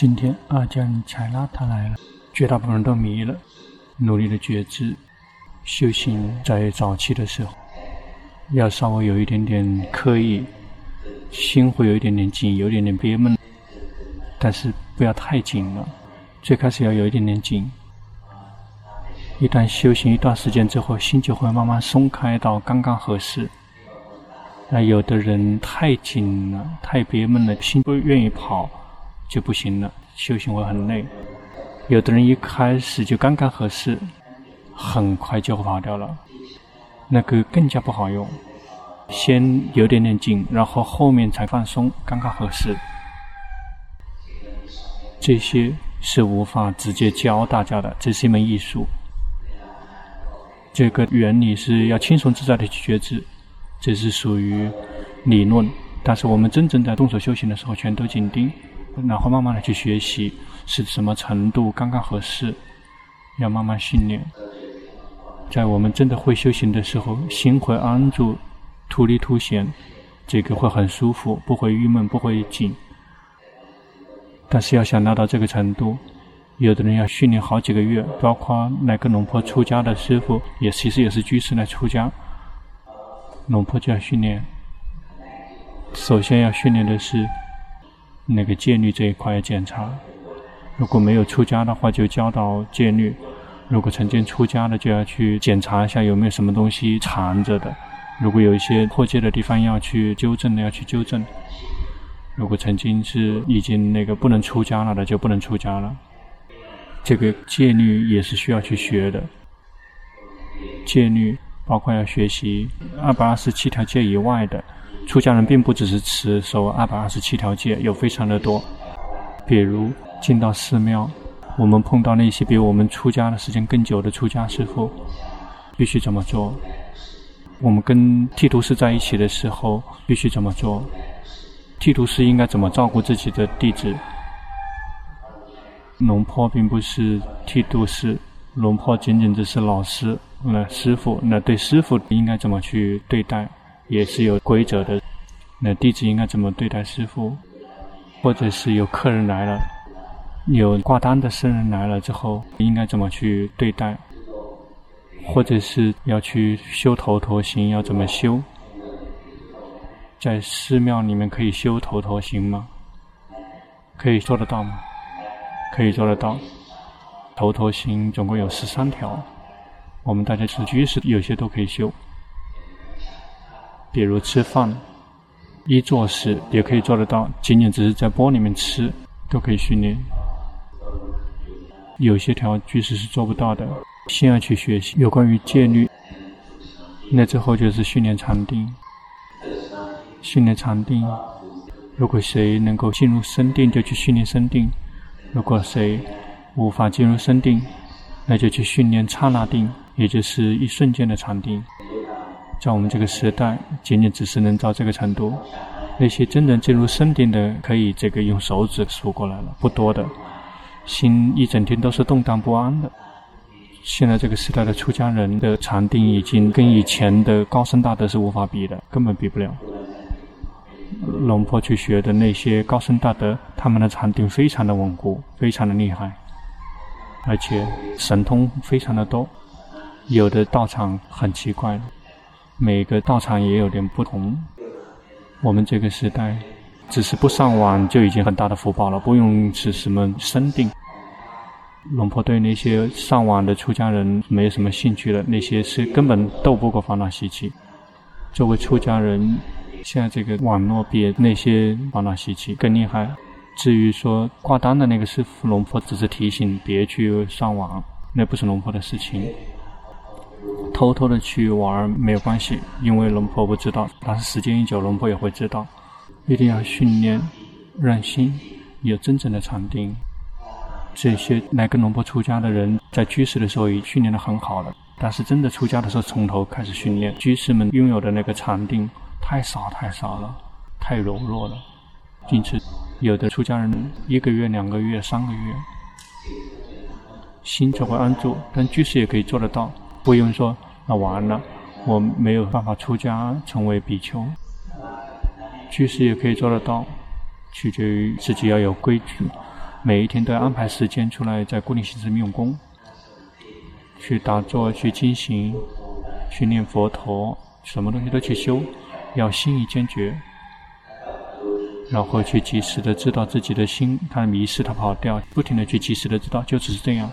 今天阿姜柴拉他来了，绝大部分人都迷了，努力的觉知修行，在早期的时候，要稍微有一点点刻意，心会有一点点紧，有一点点憋闷，但是不要太紧了。最开始要有一点点紧，一旦修行一段时间之后，心就会慢慢松开到刚刚合适。那有的人太紧了，太憋闷了，心不愿意跑。就不行了，修行会很累。有的人一开始就刚刚合适，很快就跑掉了，那个更加不好用。先有点点紧，然后后面才放松，刚刚合适。这些是无法直接教大家的，这是一门艺术。这个原理是要轻松自在的去觉知，这是属于理论。但是我们真正在动手修行的时候，全都紧盯。然后慢慢的去学习是什么程度刚刚合适，要慢慢训练。在我们真的会修行的时候，心会安住，突离凸显，这个会很舒服，不会郁闷，不会紧。但是要想达到这个程度，有的人要训练好几个月，包括那个龙婆出家的师傅，也其实也是居士来出家，龙婆就要训练。首先要训练的是。那个戒律这一块要检查，如果没有出家的话，就教导戒律；如果曾经出家的，就要去检查一下有没有什么东西藏着的；如果有一些破戒的地方要去纠正的，要去纠正；如果曾经是已经那个不能出家了的，就不能出家了。这个戒律也是需要去学的。戒律包括要学习二百二十七条戒以外的。出家人并不只是持守二百二十七条戒，有非常的多。比如进到寺庙，我们碰到那些比我们出家的时间更久的出家师父，必须怎么做？我们跟剃度师在一起的时候，必须怎么做？剃度师应该怎么照顾自己的弟子？龙婆并不是剃度师，龙婆仅仅只是老师，那师傅，那对师傅应该怎么去对待？也是有规则的，那弟子应该怎么对待师父？或者是有客人来了，有挂单的僧人来了之后，应该怎么去对待？或者是要去修头陀行，要怎么修？在寺庙里面可以修头陀行吗？可以做得到吗？可以做得到。头陀行总共有十三条，我们大家是居士，有些都可以修。比如吃饭，一坐时也可以做得到，仅仅只是在钵里面吃，都可以训练。有些条居士是做不到的，先要去学习有关于戒律。那之后就是训练禅定，训练禅定。如果谁能够进入深定，就去训练深定；如果谁无法进入深定，那就去训练刹那定，也就是一瞬间的禅定。在我们这个时代，仅仅只是能到这个程度。那些真正进入深定的，可以这个用手指数过来了，不多的。心一整天都是动荡不安的。现在这个时代的出家人的禅定，已经跟以前的高僧大德是无法比的，根本比不了。龙婆去学的那些高僧大德，他们的禅定非常的稳固，非常的厉害，而且神通非常的多。有的道场很奇怪。每个道场也有点不同。我们这个时代，只是不上网就已经很大的福报了，不用是什么深定。龙婆对那些上网的出家人没有什么兴趣了，那些是根本斗不过烦恼习气。作为出家人，现在这个网络比那些烦恼习气更厉害。至于说挂单的那个师傅，龙婆只是提醒别去上网，那不是龙婆的事情。偷偷的去玩没有关系，因为龙婆不知道，但是时间一久，龙婆也会知道。一定要训练，让心有真正的禅定。这些来跟龙婆出家的人，在居士的时候已训练得很好了，但是真的出家的时候，从头开始训练。居士们拥有的那个禅定太少太少了，太柔弱了，因此有的出家人一个月、两个月、三个月，心就会安住，但居士也可以做得到。不用说，那完了，我没有办法出家成为比丘。居士也可以做得到，取决于自己要有规矩。每一天都要安排时间出来，在固定形式用功，去打坐，去进行，去念佛陀，什么东西都去修，要心意坚决，然后去及时的知道自己的心，它迷失，它跑掉，不停的去及时的知道，就只是这样，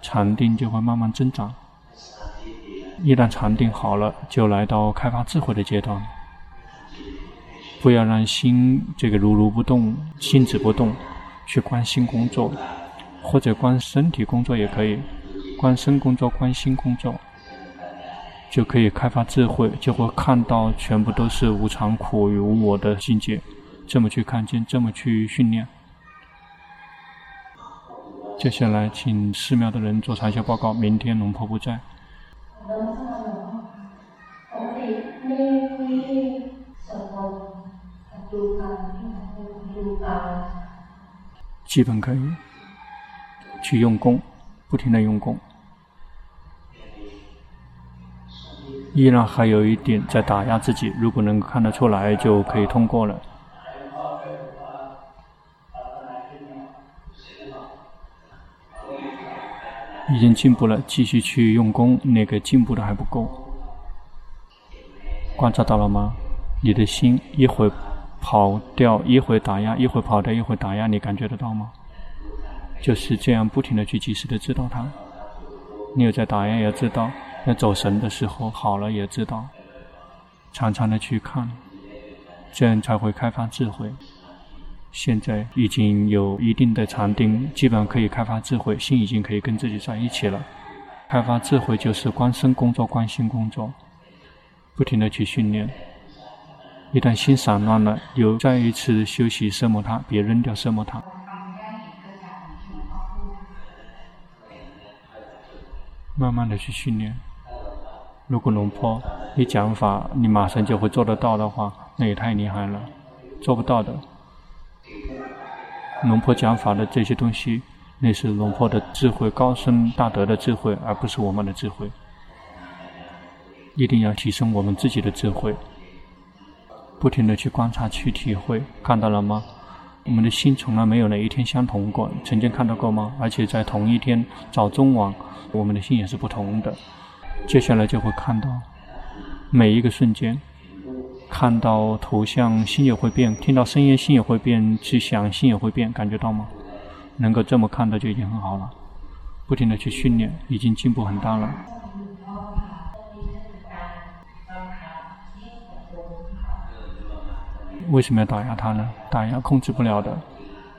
禅定就会慢慢增长。一旦禅定好了，就来到开发智慧的阶段。不要让心这个如如不动，心止不动，去关心工作，或者关身体工作也可以，关身工作、关心工作，就可以开发智慧，就会看到全部都是无常、苦与无我的境界。这么去看见，这么去训练。接下来，请寺庙的人做禅修报告。明天龙婆不在。基本可以去用功，不停的用功，依然还有一点在打压自己。如果能看得出来，就可以通过了。已经进步了，继续去用功。那个进步的还不够，观察到了吗？你的心一会跑掉，一会打压，一会跑掉，一会打压，你感觉得到吗？就是这样，不停的去及时的知道它。你有在打压，也知道；要走神的时候，好了也知道。常常的去看，这样才会开发智慧。现在已经有一定的禅定，基本上可以开发智慧，心已经可以跟自己在一起了。开发智慧就是观身工作、观心工作，不停的去训练。一旦心散乱了，又再一次修习奢摩他，别扔掉色魔塔。慢慢的去训练。如果龙婆一讲法，你马上就会做得到的话，那也太厉害了。做不到的。龙婆讲法的这些东西，那是龙婆的智慧、高深大德的智慧，而不是我们的智慧。一定要提升我们自己的智慧。不停地去观察、去体会，看到了吗？我们的心从来没有哪一天相同过，曾经看到过吗？而且在同一天早中晚，我们的心也是不同的。接下来就会看到每一个瞬间，看到头像心也会变，听到声音心也会变，去想心也会变，感觉到吗？能够这么看到就已经很好了。不停的去训练，已经进步很大了。为什么要打压他呢？打压控制不了的。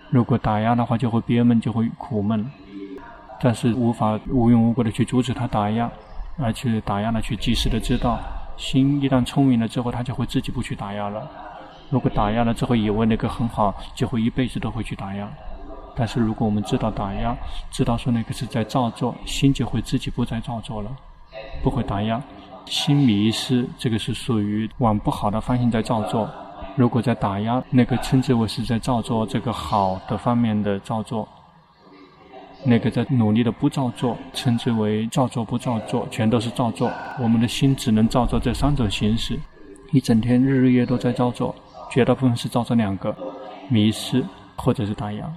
如果打压的话，就会憋闷，就会苦闷。但是无法无缘无故的去阻止他打压，而且打压呢，去及时的知道，心一旦聪明了之后，他就会自己不去打压了。如果打压了之后以为那个很好，就会一辈子都会去打压。但是如果我们知道打压，知道说那个是在造作，心就会自己不再造作了，不会打压。心迷失，这个是属于往不好的方向在造作。如果在打压，那个称之为是在造作这个好的方面的造作；那个在努力的不造作，称之为造作不造作，全都是造作。我们的心只能造作这三种形式，一整天日日夜都在造作，绝大部分是造作两个：迷失或者是打压。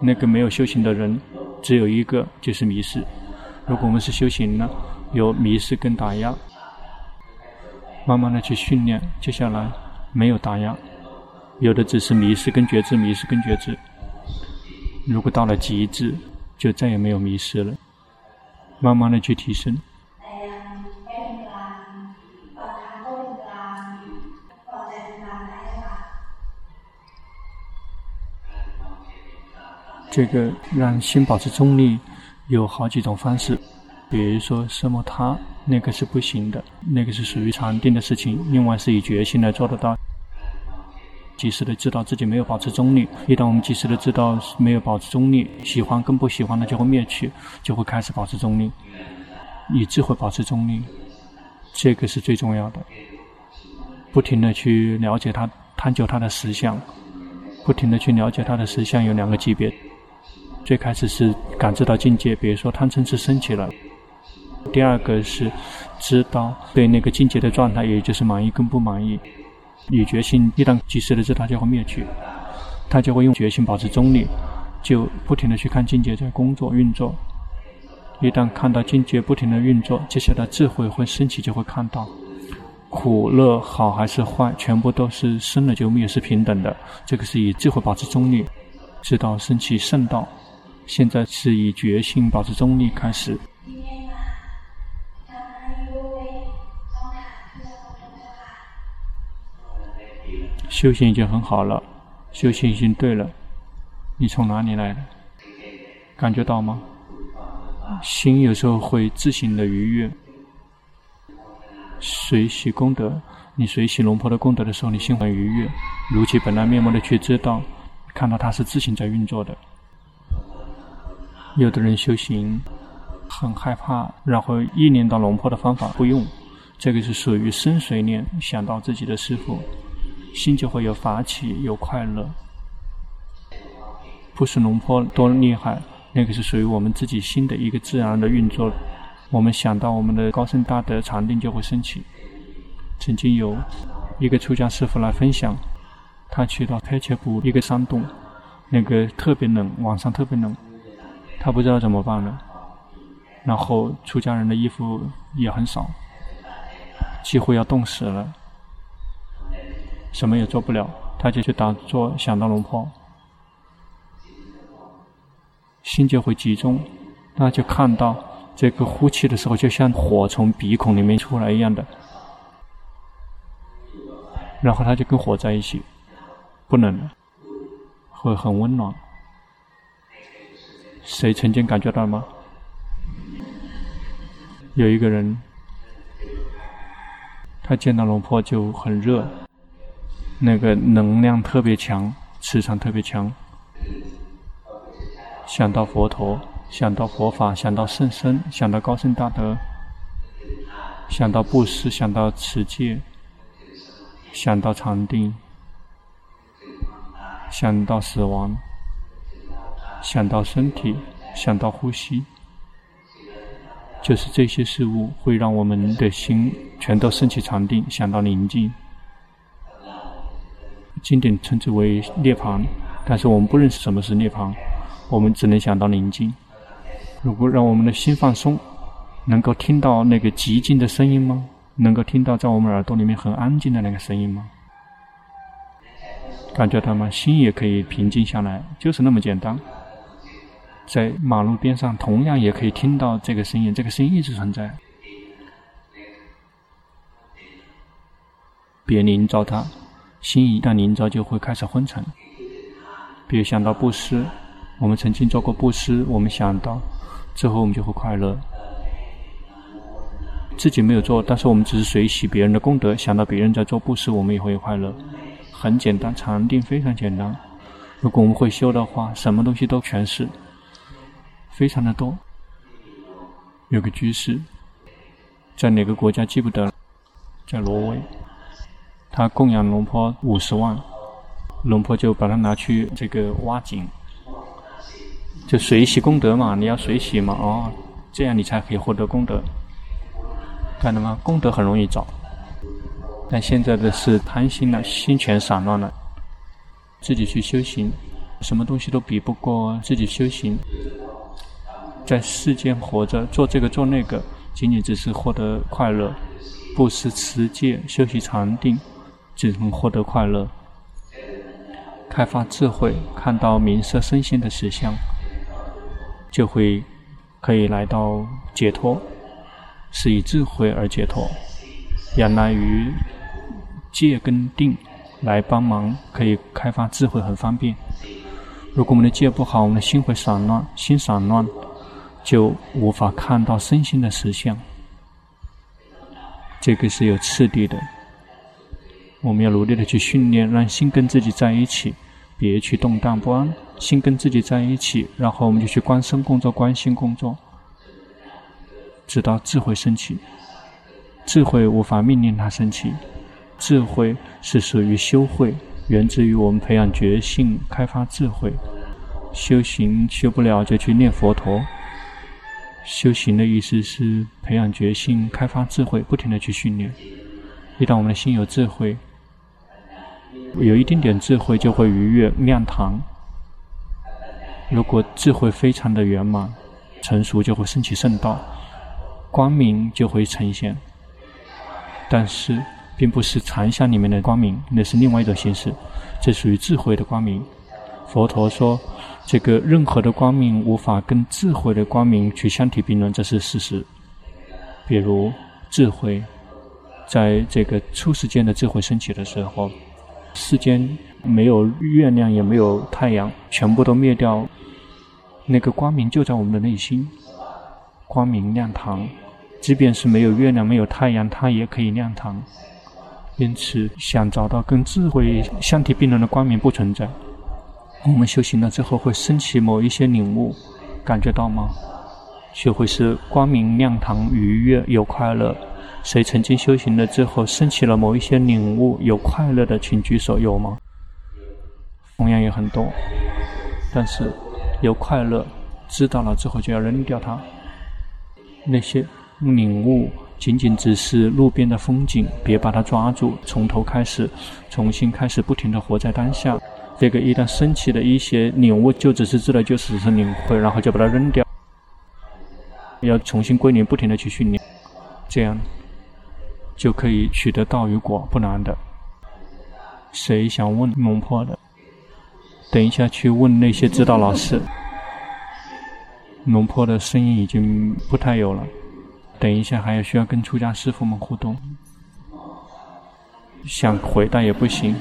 那个没有修行的人，只有一个就是迷失。如果我们是修行呢，有迷失跟打压，慢慢的去训练，接下来。没有打压，有的只是迷失跟觉知，迷失跟觉知。如果到了极致，就再也没有迷失了。慢慢的去提升。这个让心保持中立，有好几种方式。比如说什么他，那个是不行的，那个是属于禅定的事情。另外是以决心来做得到。及时的知道自己没有保持中立，一旦我们及时的知道没有保持中立，喜欢跟不喜欢的就会灭去，就会开始保持中立，以智慧保持中立，这个是最重要的。不停的去了解它，探究它的实相，不停的去了解它的实相有两个级别，最开始是感知到境界，比如说贪嗔痴升起了，第二个是知道对那个境界的状态，也就是满意跟不满意。以决心，一旦及时的知道，它就会灭去，他就会用决心保持中立，就不停的去看境界在工作运作。一旦看到境界不停的运作，接下来智慧会升起，就会看到苦乐好还是坏，全部都是生了就灭，是平等的。这个是以智慧保持中立，直到升起圣道。现在是以觉性保持中立开始。修行已经很好了，修行已经对了。你从哪里来的？感觉到吗？心有时候会自行的愉悦。随喜功德，你随喜龙婆的功德的时候，你心很愉悦，如其本来面目的去知道，看到它是自行在运作的。有的人修行很害怕，然后意念到龙婆的方法不用，这个是属于生随念，想到自己的师父，心就会有法起，有快乐。不是龙婆多厉害，那个是属于我们自己心的一个自然的运作。我们想到我们的高僧大德禅定就会升起。曾经有一个出家师父来分享，他去到喀彻布一个山洞，那个特别冷，晚上特别冷。他不知道怎么办了，然后出家人的衣服也很少，几乎要冻死了，什么也做不了，他就去打坐，想到龙婆，心就会集中，他就看到这个呼气的时候，就像火从鼻孔里面出来一样的，然后他就跟火在一起，不冷了，会很温暖。谁曾经感觉到吗？有一个人，他见到龙婆就很热，那个能量特别强，磁场特别强。想到佛陀，想到佛法，想到圣僧，想到高僧大德，想到布施，想到持戒，想到禅定，想到死亡。想到身体，想到呼吸，就是这些事物会让我们的心全都升起禅定，想到宁静。经典称之为涅槃，但是我们不认识什么是涅槃，我们只能想到宁静。如果让我们的心放松，能够听到那个寂静的声音吗？能够听到在我们耳朵里面很安静的那个声音吗？感觉到吗？心也可以平静下来，就是那么简单。在马路边上，同样也可以听到这个声音。这个声音一直存在。别凝照它，心一旦凝照，就会开始昏沉。比如想到布施，我们曾经做过布施，我们想到之后，我们就会快乐。自己没有做，但是我们只是随喜别人的功德，想到别人在做布施，我们也会快乐。很简单，禅定非常简单。如果我们会修的话，什么东西都全是。非常的多，有个居士，在哪个国家记不得了，在挪威，他供养龙婆五十万，龙婆就把他拿去这个挖井，就随喜功德嘛，你要随喜嘛，哦，这样你才可以获得功德，看到吗？功德很容易找，但现在的是贪心了，心全散乱了，自己去修行，什么东西都比不过自己修行。在世间活着，做这个做那个，仅仅只是获得快乐；布施、持戒、修习禅定，只能获得快乐。开发智慧，看到名色身心的实相，就会可以来到解脱，是以智慧而解脱。仰赖于戒跟定来帮忙，可以开发智慧，很方便。如果我们的戒不好，我们的心会散乱，心散乱。就无法看到身心的实相，这个是有次第的。我们要努力的去训练，让心跟自己在一起，别去动荡不安。心跟自己在一起，然后我们就去观身工作、观心工作，直到智慧升起。智慧无法命令它升起，智慧是属于修慧，源自于我们培养觉性、开发智慧。修行修不了，就去念佛陀。修行的意思是培养觉性、开发智慧，不停的去训练。一旦我们的心有智慧，有一丁点智慧，就会愉悦亮堂。如果智慧非常的圆满、成熟，就会升起圣道，光明就会呈现。但是，并不是禅相里面的光明，那是另外一种形式，这属于智慧的光明。佛陀说，这个任何的光明无法跟智慧的光明去相提并论，这是事实。比如，智慧，在这个初世间的智慧升起的时候，世间没有月亮，也没有太阳，全部都灭掉，那个光明就在我们的内心，光明亮堂。即便是没有月亮，没有太阳，它也可以亮堂。因此，想找到跟智慧相提并论的光明不存在。我们修行了之后，会升起某一些领悟，感觉到吗？学会是光明亮堂、愉悦有快乐。谁曾经修行了之后，升起了某一些领悟，有快乐的，请举手，有吗？同样也很多，但是有快乐，知道了之后就要扔掉它。那些领悟仅仅只是路边的风景，别把它抓住，从头开始，重新开始，不停地活在当下。这个一旦升起的一些领悟，就只是知道，就只是领会，然后就把它扔掉。要重新归零，不停的去训练，这样就可以取得道与果，不难的。谁想问龙婆的？等一下去问那些指导老师。龙婆的声音已经不太有了。等一下还要需要跟出家师父们互动。想回答也不行，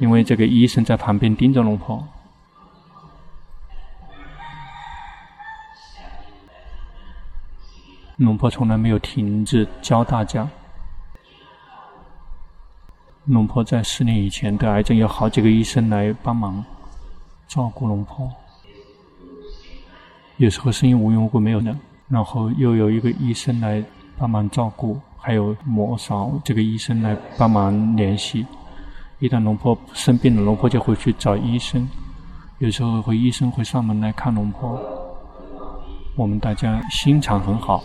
因为这个医生在旁边盯着龙婆。龙婆从来没有停止教大家。龙婆在四年以前得癌症，有好几个医生来帮忙照顾龙婆。有时候生意无缘无故没有了，然后又有一个医生来帮忙照顾，还有魔少这个医生来帮忙联系。一旦龙婆生病了，龙婆就会去找医生。有时候会医生会上门来看龙婆。我们大家心肠很好。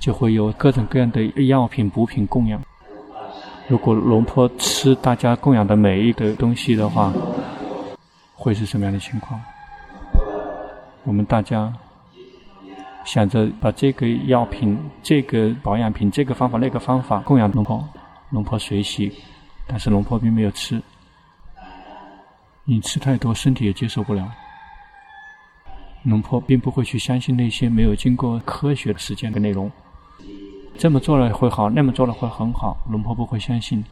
就会有各种各样的药品补品供养。如果龙婆吃大家供养的每一个东西的话，会是什么样的情况？我们大家想着把这个药品、这个保养品、这个方法、那个方法供养龙婆，龙婆随喜，但是龙婆并没有吃。你吃太多，身体也接受不了。龙婆并不会去相信那些没有经过科学的实践的内容。这么做了会好，那么做了会很好。龙婆不会相信。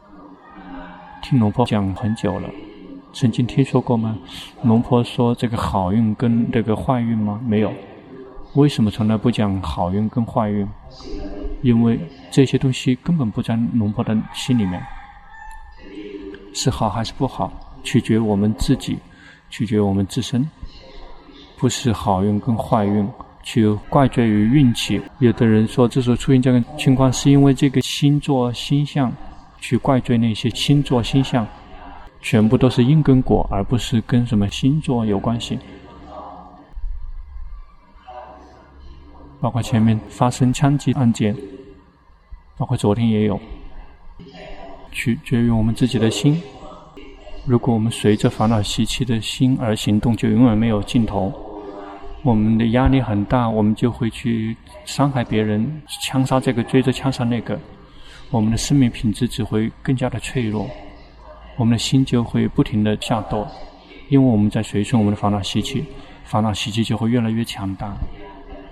听龙婆讲很久了，曾经听说过吗？龙婆说这个好运跟这个坏运吗？没有。为什么从来不讲好运跟坏运？因为这些东西根本不在龙婆的心里面。是好还是不好，取决于我们自己，取决于我们自身，不是好运跟坏运。去怪罪于运气，有的人说，这时候出现这个情况，是因为这个星座星象，去怪罪那些星座星象，全部都是因跟果，而不是跟什么星座有关系。包括前面发生枪击案件，包括昨天也有，取决于我们自己的心。如果我们随着烦恼习气的心而行动，就永远没有尽头。我们的压力很大，我们就会去伤害别人，枪杀这个，追着枪杀那个，我们的生命品质只会更加的脆弱，我们的心就会不停的下堕，因为我们在随顺我们的烦恼习气，烦恼习气就会越来越强大。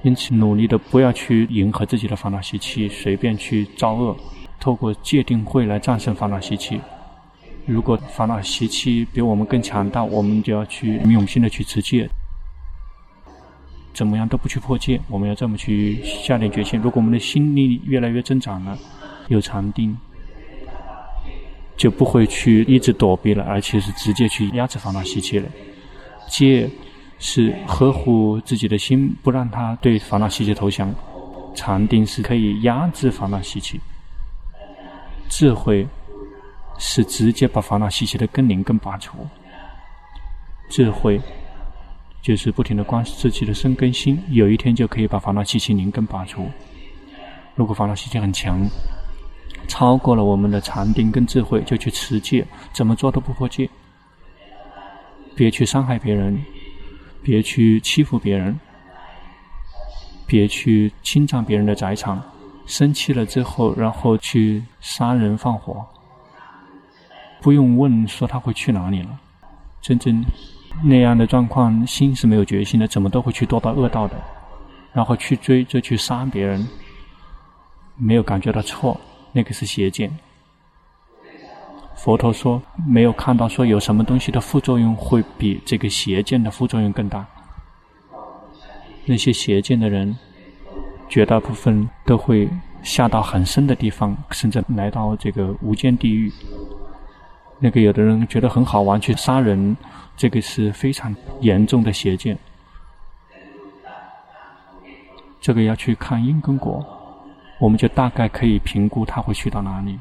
因此，努力的不要去迎合自己的烦恼习气，随便去造恶，透过戒定慧来战胜烦恼习气。如果烦恼习气比我们更强大，我们就要去用心的去持戒。怎么样都不去破戒，我们要这么去下定决心。如果我们的心力越来越增长了，有禅定，就不会去一直躲避了，而且是直接去压制烦恼习气了。戒是呵护自己的心，不让它对烦恼习气投降；禅定是可以压制烦恼习气；智慧是直接把烦恼习气的根灵根拔除。智慧。就是不停的观自己的生根心，有一天就可以把烦恼习气灵根拔除。如果烦恼习气很强，超过了我们的禅定跟智慧，就去持戒，怎么做都不破戒。别去伤害别人，别去欺负别人，别去侵占别人的财产，生气了之后，然后去杀人放火，不用问说他会去哪里了。真正那样的状况，心是没有决心的，怎么都会去堕到恶道的。然后去追着去杀别人，没有感觉到错，那个是邪见。佛陀说，没有看到说有什么东西的副作用会比这个邪见的副作用更大。那些邪见的人，绝大部分都会下到很深的地方，甚至来到这个无间地狱。那个有的人觉得很好玩，去杀人，这个是非常严重的邪见。这个要去看因跟果，我们就大概可以评估他会去到哪里。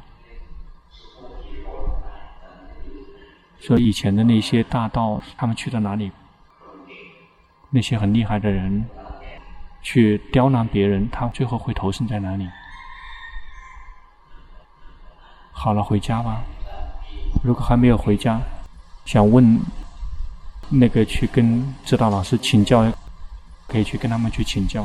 所以以前的那些大道，他们去到哪里？那些很厉害的人，去刁难别人，他最后会投生在哪里？好了，回家吧。如果还没有回家，想问那个去跟指导老师请教，可以去跟他们去请教。